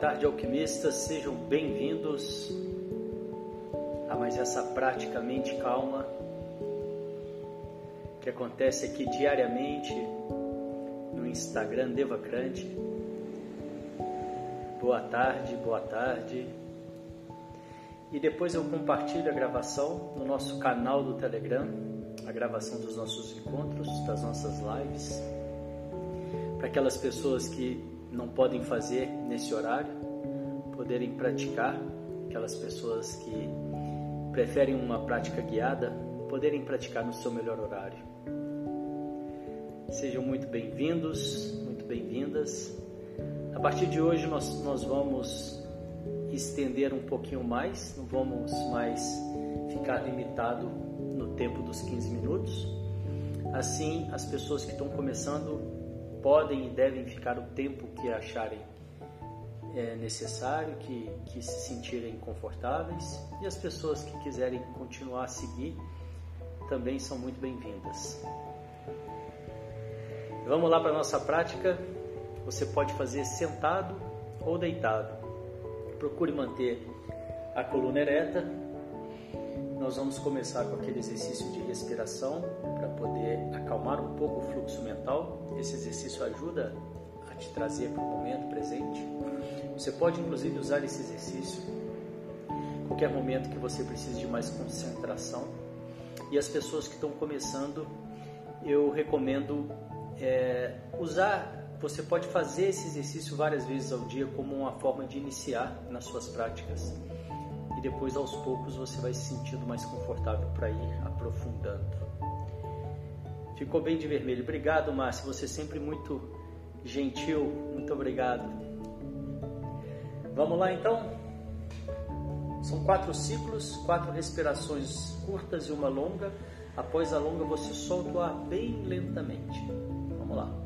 Tarde, alquimistas, sejam bem-vindos a mais essa prática mente calma que acontece aqui diariamente no Instagram Devacrante. Boa tarde, boa tarde. E depois eu compartilho a gravação no nosso canal do Telegram, a gravação dos nossos encontros, das nossas lives, para aquelas pessoas que não podem fazer nesse horário, poderem praticar, aquelas pessoas que preferem uma prática guiada, poderem praticar no seu melhor horário. Sejam muito bem-vindos, muito bem-vindas. A partir de hoje nós, nós vamos estender um pouquinho mais, não vamos mais ficar limitado no tempo dos 15 minutos. Assim, as pessoas que estão começando podem e devem ficar o tempo que acharem é, necessário, que, que se sentirem confortáveis e as pessoas que quiserem continuar a seguir também são muito bem-vindas. Vamos lá para a nossa prática. Você pode fazer sentado ou deitado. Procure manter a coluna ereta. Nós vamos começar com aquele exercício de respiração para poder acalmar um pouco o fluxo mental. Esse exercício ajuda a te trazer para o momento presente. Você pode inclusive usar esse exercício qualquer momento que você precise de mais concentração. E as pessoas que estão começando, eu recomendo é, usar. Você pode fazer esse exercício várias vezes ao dia como uma forma de iniciar nas suas práticas. Depois, aos poucos, você vai se sentindo mais confortável para ir aprofundando. Ficou bem de vermelho. Obrigado, Márcio. Você é sempre muito gentil. Muito obrigado. Vamos lá então? São quatro ciclos, quatro respirações curtas e uma longa. Após a longa, você solta o ar bem lentamente. Vamos lá.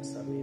Yes, I mean.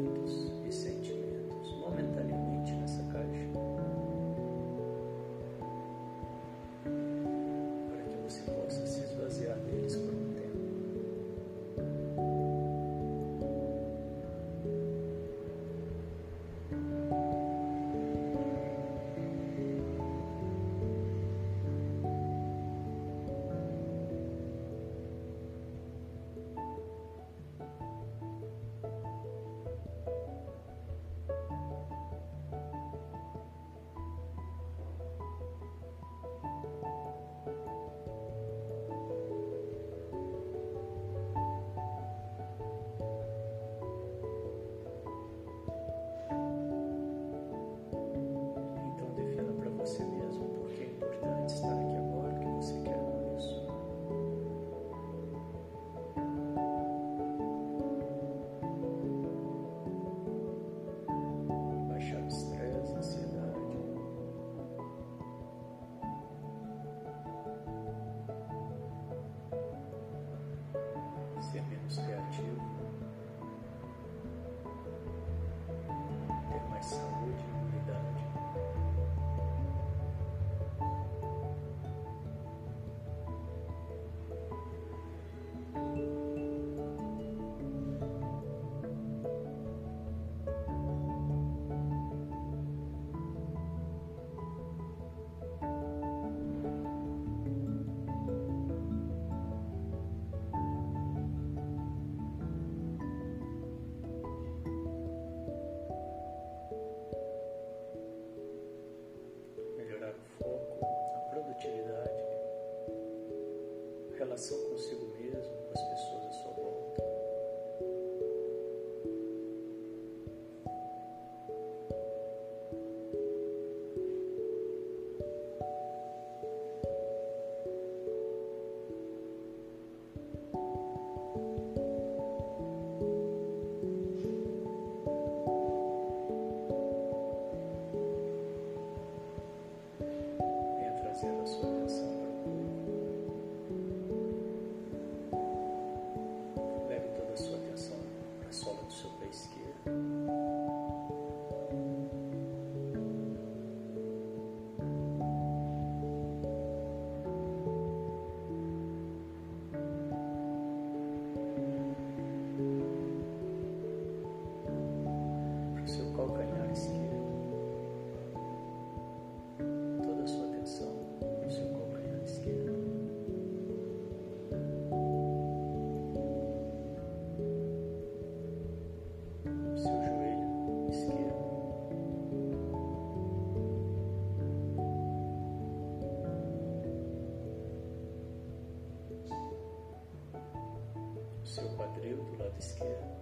skin.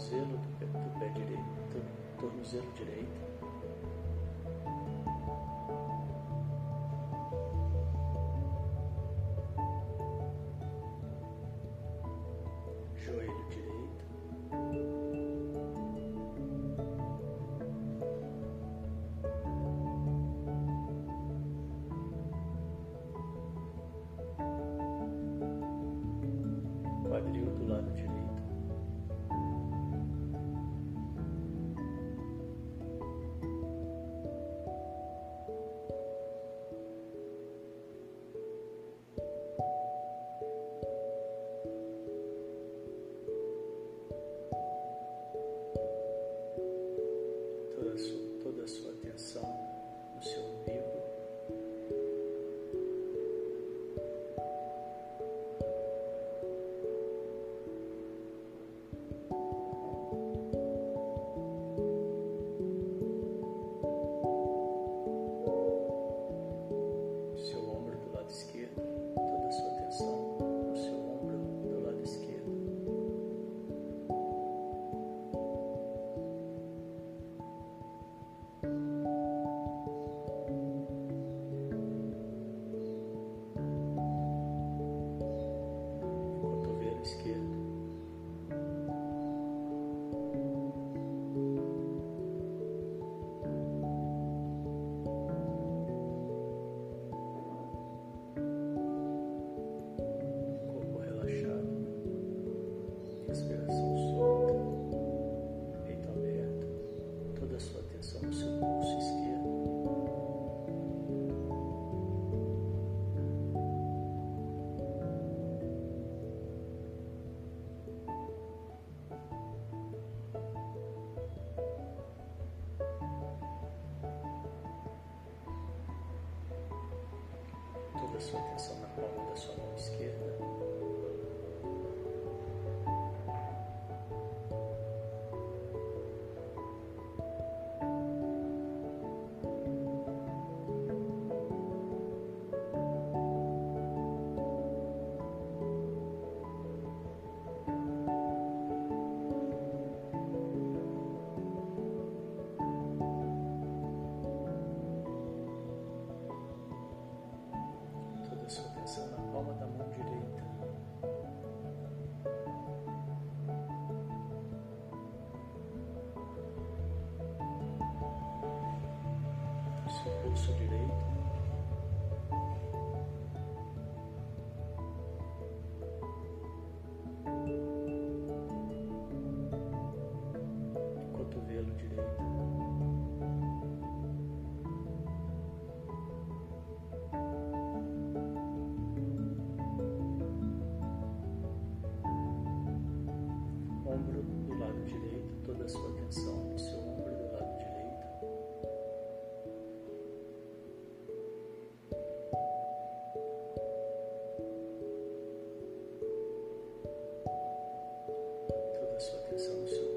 tornozelo do pé, do pé direito, tornozelo direito, sua atenção na palma da sua mão esquerda. So.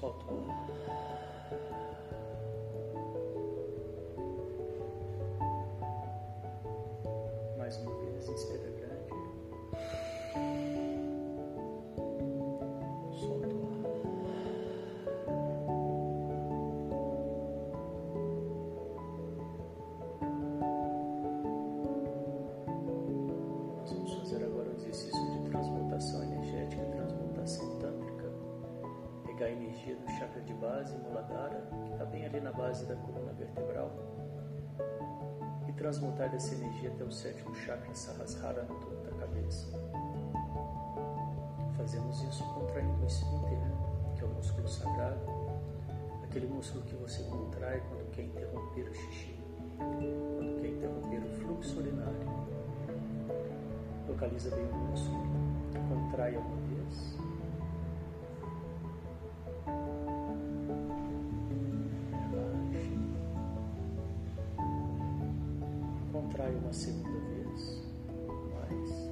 Solta a energia do chakra de base, Muladhara, que está bem ali na base da coluna vertebral, e transmutar dessa energia até o sétimo chakra, Sahasrara, no topo da cabeça. Fazemos isso contraindo o esfíncter, que é o músculo sagrado, aquele músculo que você contrai quando quer interromper o xixi, quando quer interromper o fluxo urinário. Localiza bem o músculo, contrai uma vez, trai uma segunda vez, mas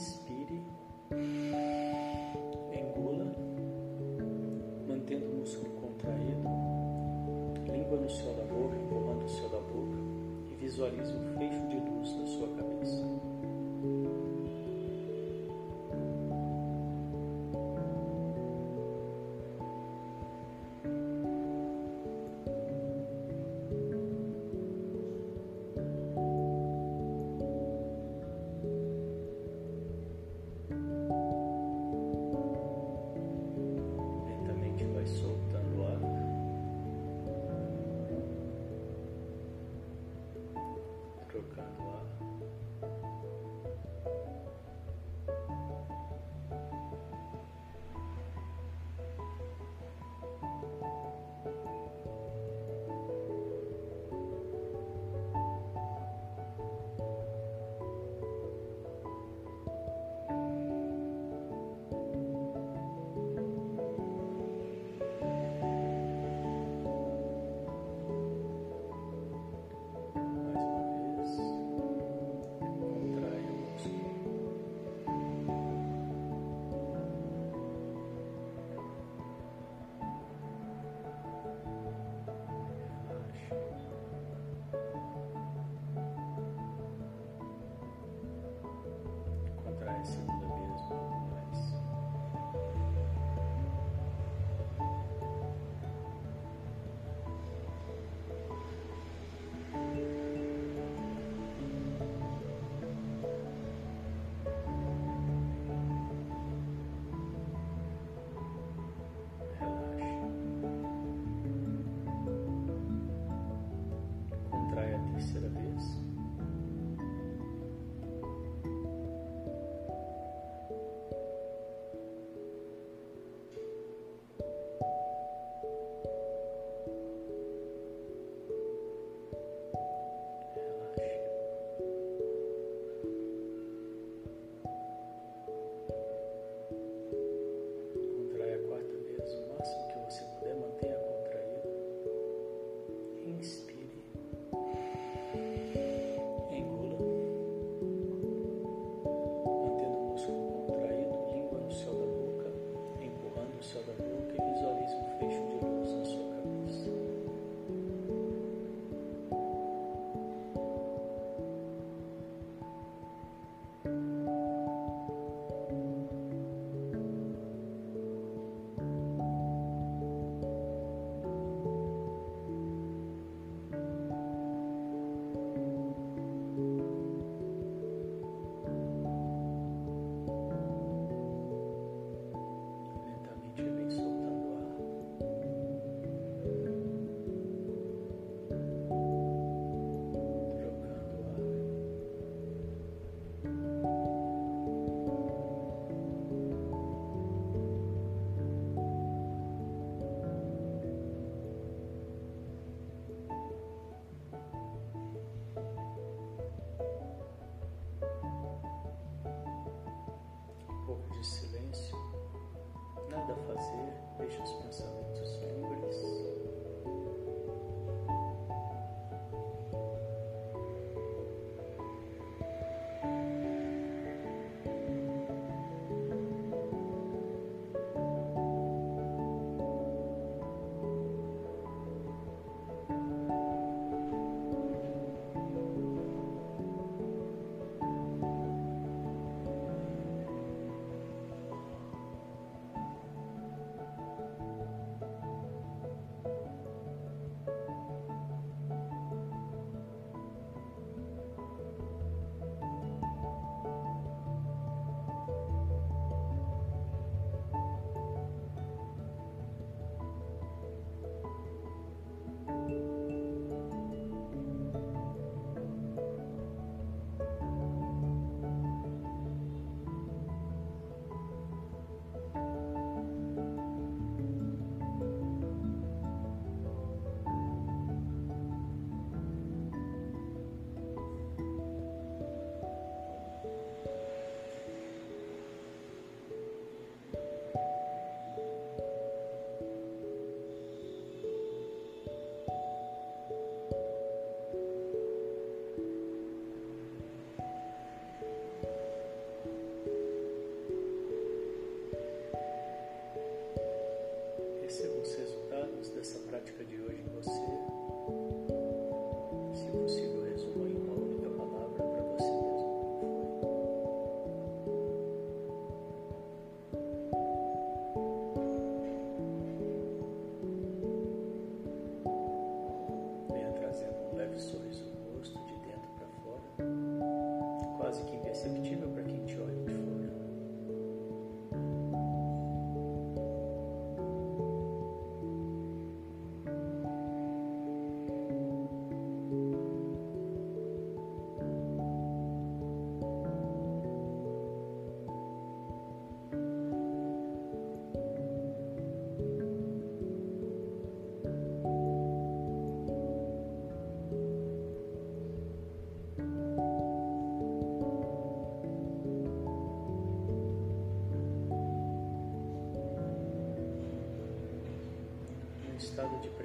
inspire, engula, mantendo o músculo contraído, língua no céu da boca, o céu da boca. E visualize o fecho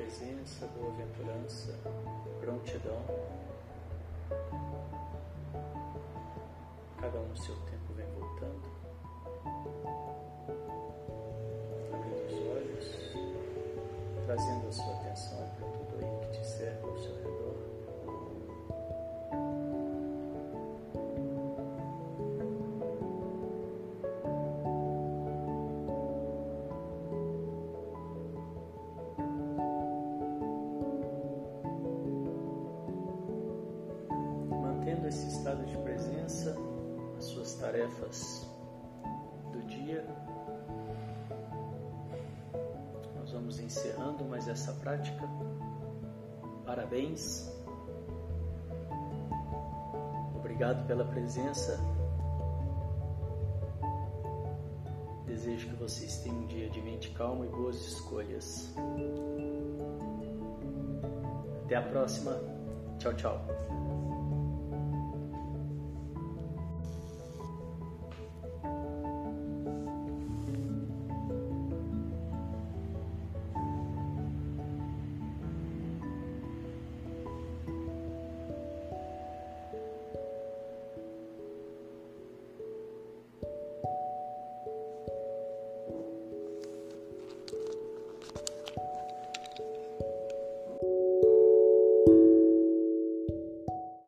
presença, boa-aventurança, prontidão. Cada um no seu tempo vem voltando. Abrindo os olhos, trazendo a sua atenção para tudo aí que te cerca ao seu redor. Prática. Parabéns. Obrigado pela presença. Desejo que vocês tenham um dia de mente calma e boas escolhas. Até a próxima. Tchau, tchau.